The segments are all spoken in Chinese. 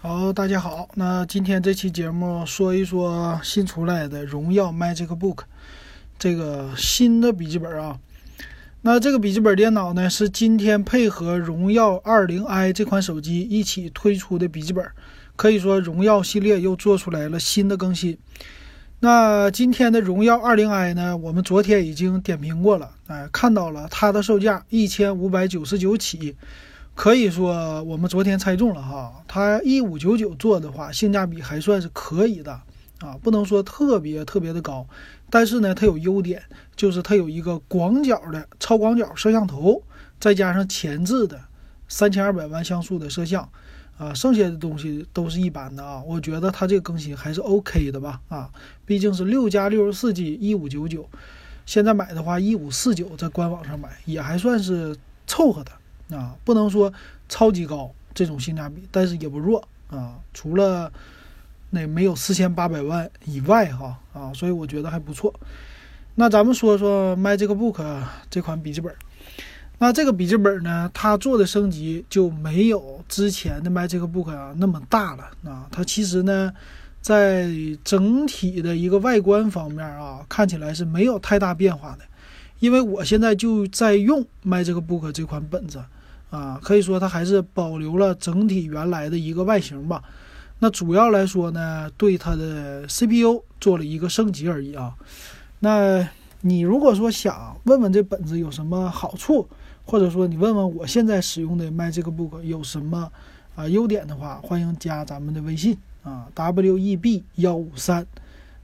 好，大家好。那今天这期节目说一说新出来的荣耀 MagicBook 这个新的笔记本啊。那这个笔记本电脑呢，是今天配合荣耀 20i 这款手机一起推出的笔记本。可以说，荣耀系列又做出来了新的更新。那今天的荣耀 20i 呢，我们昨天已经点评过了，哎，看到了它的售价一千五百九十九起。可以说我们昨天猜中了哈，它一五九九做的话，性价比还算是可以的啊，不能说特别特别的高，但是呢，它有优点，就是它有一个广角的超广角摄像头，再加上前置的三千二百万像素的摄像，啊，剩下的东西都是一般的啊。我觉得它这个更新还是 OK 的吧，啊，毕竟是六加六十四 G 一五九九，现在买的话一五四九，在官网上买也还算是凑合的。啊，不能说超级高这种性价比，但是也不弱啊。除了那没有四千八百万以外，哈啊，所以我觉得还不错。那咱们说说 MagicBook 这款笔记本，那这个笔记本呢，它做的升级就没有之前的 MagicBook 啊那么大了啊。它其实呢，在整体的一个外观方面啊，看起来是没有太大变化的。因为我现在就在用 MagicBook 这款本子。啊，可以说它还是保留了整体原来的一个外形吧。那主要来说呢，对它的 CPU 做了一个升级而已啊。那你如果说想问问这本子有什么好处，或者说你问问我现在使用的 MagicBook 有什么啊优点的话，欢迎加咱们的微信啊，web 幺五三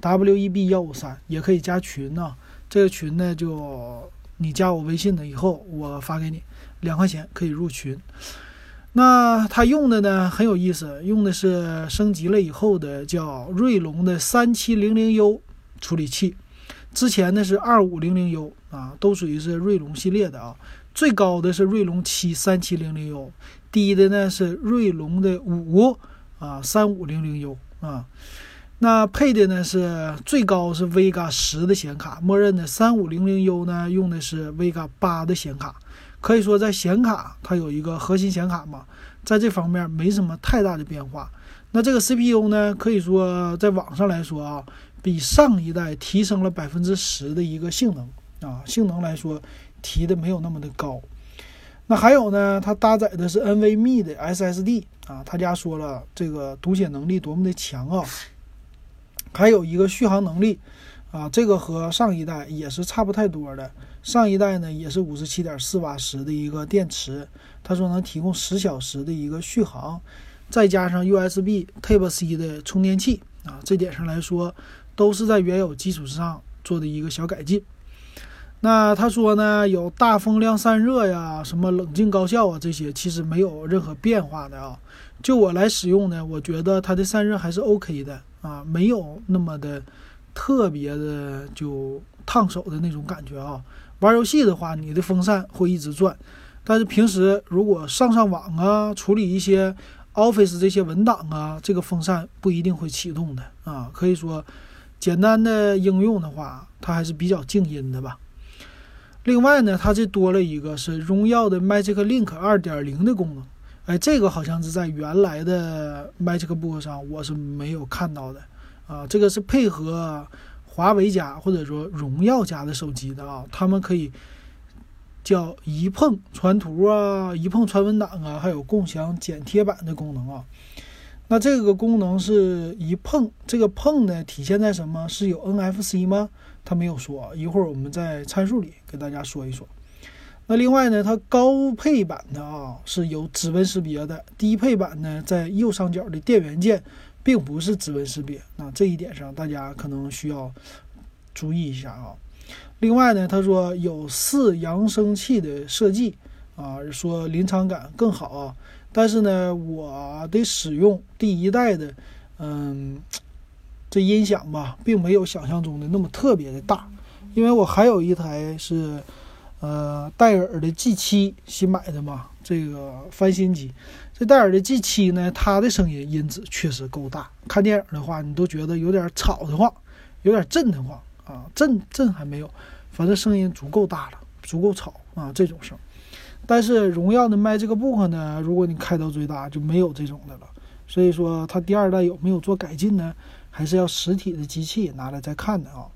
，web 幺五三也可以加群呢。这个群呢，就你加我微信了以后，我发给你。两块钱可以入群，那它用的呢很有意思，用的是升级了以后的叫锐龙的三七零零 U 处理器，之前呢是二五零零 U 啊，都属于是锐龙系列的啊。最高的是锐龙七三七零零 U，低的呢是锐龙的五啊三五零零 U 啊。那配的呢是最高是 Vega 十的显卡，默认的三五零零 U 呢用的是 Vega 八的显卡。可以说，在显卡它有一个核心显卡嘛，在这方面没什么太大的变化。那这个 CPU 呢，可以说在网上来说啊，比上一代提升了百分之十的一个性能啊，性能来说提的没有那么的高。那还有呢，它搭载的是 NVMe 的 SSD 啊，他家说了这个读写能力多么的强啊，还有一个续航能力。啊，这个和上一代也是差不太多的。上一代呢也是五十七点四瓦时的一个电池，他说能提供十小时的一个续航，再加上 USB Type C 的充电器啊，这点上来说都是在原有基础之上做的一个小改进。那他说呢，有大风量散热呀，什么冷静高效啊，这些其实没有任何变化的啊。就我来使用呢，我觉得它的散热还是 OK 的啊，没有那么的。特别的就烫手的那种感觉啊！玩游戏的话，你的风扇会一直转，但是平时如果上上网啊，处理一些 Office 这些文档啊，这个风扇不一定会启动的啊。可以说，简单的应用的话，它还是比较静音的吧。另外呢，它这多了一个是荣耀的 Magic Link 2.0的功能，哎，这个好像是在原来的 MagicBook 上我是没有看到的。啊，这个是配合华为家或者说荣耀家的手机的啊，他们可以叫一碰传图啊，一碰传文档啊，还有共享剪贴板的功能啊。那这个功能是一碰，这个碰呢体现在什么？是有 NFC 吗？他没有说，一会儿我们在参数里给大家说一说。那另外呢，它高配版的啊是有指纹识别的，低配版呢在右上角的电源键。并不是指纹识别，那这一点上大家可能需要注意一下啊。另外呢，他说有四扬声器的设计啊，说临场感更好啊。但是呢，我的使用第一代的，嗯，这音响吧，并没有想象中的那么特别的大，因为我还有一台是呃戴尔的 G7 新买的嘛，这个翻新机。戴尔的 G7 呢，它的声音音质确实够大。看电影的话，你都觉得有点吵得慌，有点震得慌啊，震震还没有，反正声音足够大了，足够吵啊这种声。但是荣耀的 MagicBook 呢，如果你开到最大，就没有这种的了，所以说它第二代有没有做改进呢？还是要实体的机器拿来再看的啊。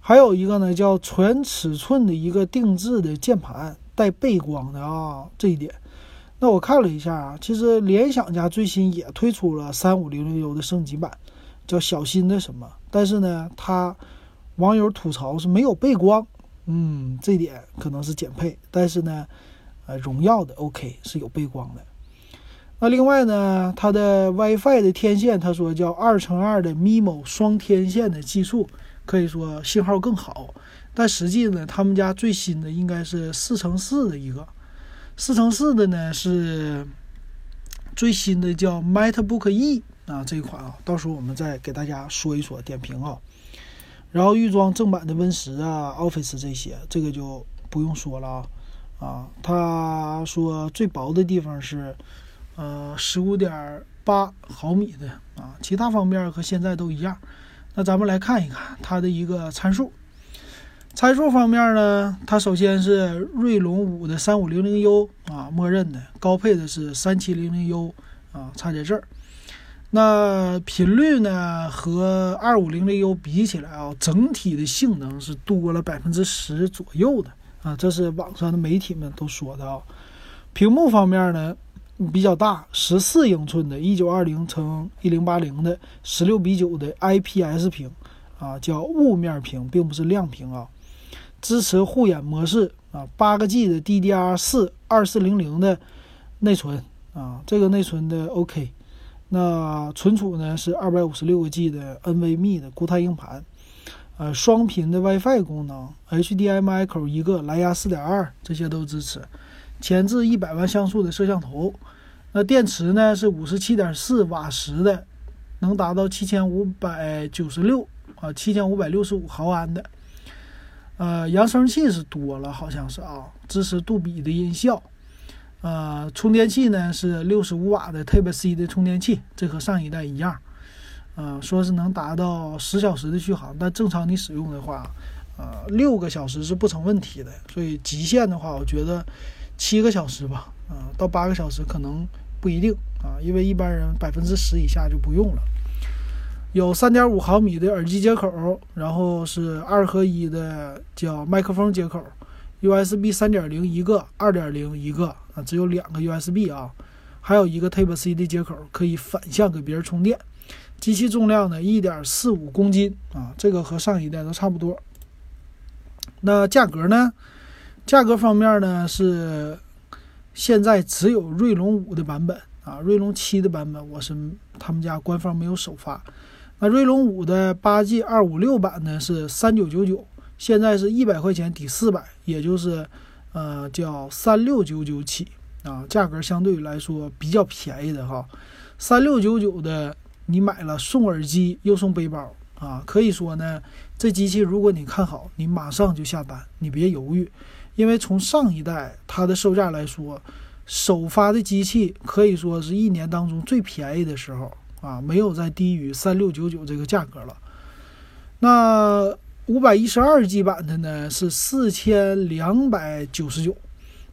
还有一个呢，叫全尺寸的一个定制的键盘，带背光的啊，这一点。那我看了一下啊，其实联想家最新也推出了三五零零 U 的升级版，叫小新的什么？但是呢，它网友吐槽是没有背光，嗯，这点可能是减配。但是呢，呃，荣耀的 OK 是有背光的。那另外呢，它的 WiFi 的天线，他说叫二乘二的 MIMO 双天线的技术，可以说信号更好。但实际呢，他们家最新的应该是四乘四的一个。四乘四的呢是最新的，叫 MateBook E 啊这一款啊，到时候我们再给大家说一说点评啊。然后预装正版的 Win 十啊、Office 这些，这个就不用说了啊。啊，他说最薄的地方是呃十五点八毫米的啊，其他方面和现在都一样。那咱们来看一看它的一个参数。参数方面呢，它首先是锐龙五的三五零零 U 啊，默认的高配的是三七零零 U 啊，差在这儿。那频率呢和二五零零 U 比起来啊，整体的性能是多了百分之十左右的啊，这是网上的媒体们都说的啊。屏幕方面呢比较大，十四英寸的，一九二零乘一零八零的十六比九的 IPS 屏啊，叫雾面屏，并不是亮屏啊。支持护眼模式啊，八个 G 的 DDR 四二四零零的内存啊，这个内存的 OK。那存储呢是二百五十六个 G 的 NVMe 的固态硬盘，呃，双频的 WiFi 功能，HDMI 口一个，蓝牙四点二这些都支持。前置一百万像素的摄像头，那电池呢是五十七点四瓦时的，能达到七千五百九十六啊，七千五百六十五毫安的。呃，扬声器是多了，好像是啊，支持杜比的音效。呃，充电器呢是六十五瓦的 Type C 的充电器，这和上一代一样。呃，说是能达到十小时的续航，但正常你使用的话，呃，六个小时是不成问题的。所以极限的话，我觉得七个小时吧，啊，到八个小时可能不一定啊，因为一般人百分之十以下就不用了。有三点五毫米的耳机接口，然后是二合一的叫麦克风接口，USB 三点零一个，二点零一个啊，只有两个 USB 啊，还有一个 Type C 的接口，可以反向给别人充电。机器重量呢一点四五公斤啊，这个和上一代都差不多。那价格呢？价格方面呢是现在只有锐龙五的版本啊，锐龙七的版本我是他们家官方没有首发。那锐龙五的八 G 二五六版呢是三九九九，现在是一百块钱抵四百，也就是，呃，叫三六九九起啊，价格相对来说比较便宜的哈。三六九九的你买了送耳机又送背包啊，可以说呢，这机器如果你看好，你马上就下单，你别犹豫，因为从上一代它的售价来说，首发的机器可以说是一年当中最便宜的时候。啊，没有再低于三六九九这个价格了。那五百一十二 G 版的呢是四千两百九十九，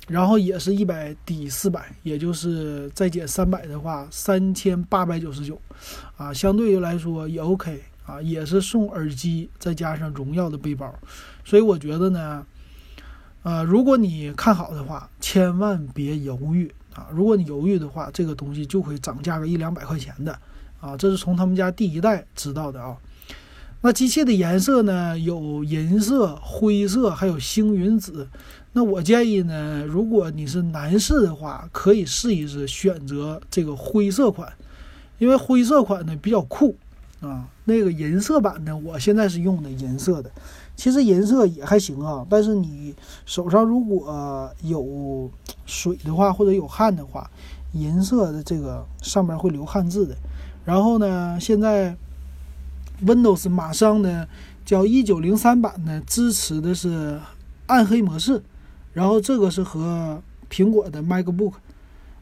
然后也是一百抵四百，也就是再减三百的话，三千八百九十九。啊，相对于来说也 OK 啊，也是送耳机再加上荣耀的背包，所以我觉得呢，呃，如果你看好的话，千万别犹豫啊！如果你犹豫的话，这个东西就会涨价个一两百块钱的。啊，这是从他们家第一代知道的啊。那机器的颜色呢？有银色、灰色，还有星云紫。那我建议呢，如果你是男士的话，可以试一试选择这个灰色款，因为灰色款呢比较酷啊。那个银色版呢，我现在是用的银色的，其实银色也还行啊。但是你手上如果有水的话，或者有汗的话，银色的这个上面会留汗渍的。然后呢，现在 Windows 马上呢，叫一九零三版呢，支持的是暗黑模式，然后这个是和苹果的 MacBook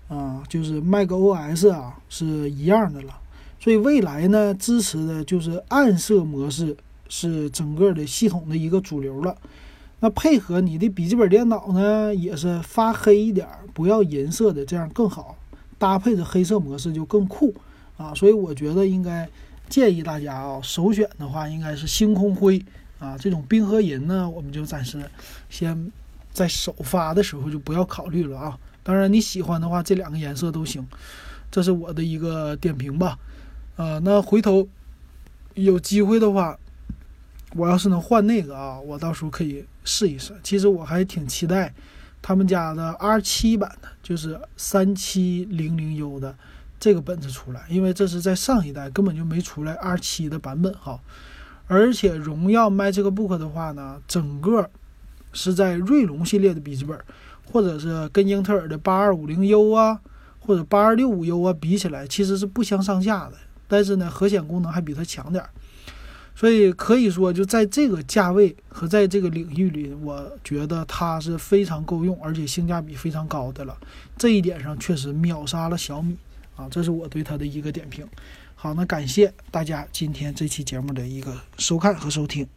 啊，就是 macOS 啊是一样的了。所以未来呢，支持的就是暗色模式，是整个的系统的一个主流了。那配合你的笔记本电脑呢，也是发黑一点，不要银色的，这样更好，搭配着黑色模式就更酷。啊，所以我觉得应该建议大家啊，首选的话应该是星空灰啊，这种冰和银呢，我们就暂时先在首发的时候就不要考虑了啊。当然你喜欢的话，这两个颜色都行，这是我的一个点评吧。呃，那回头有机会的话，我要是能换那个啊，我到时候可以试一试。其实我还挺期待他们家的 R 七版的，就是三七零零 U 的这个本子出来，因为这是在上一代根本就没出来 R 七的版本哈。而且荣耀 MagicBook 的话呢，整个是在锐龙系列的笔记本。或者是跟英特尔的八二五零 U 啊，或者八二六五 U 啊比起来，其实是不相上下的。但是呢，核显功能还比它强点儿，所以可以说就在这个价位和在这个领域里，我觉得它是非常够用，而且性价比非常高的了。这一点上确实秒杀了小米啊，这是我对他的一个点评。好，那感谢大家今天这期节目的一个收看和收听。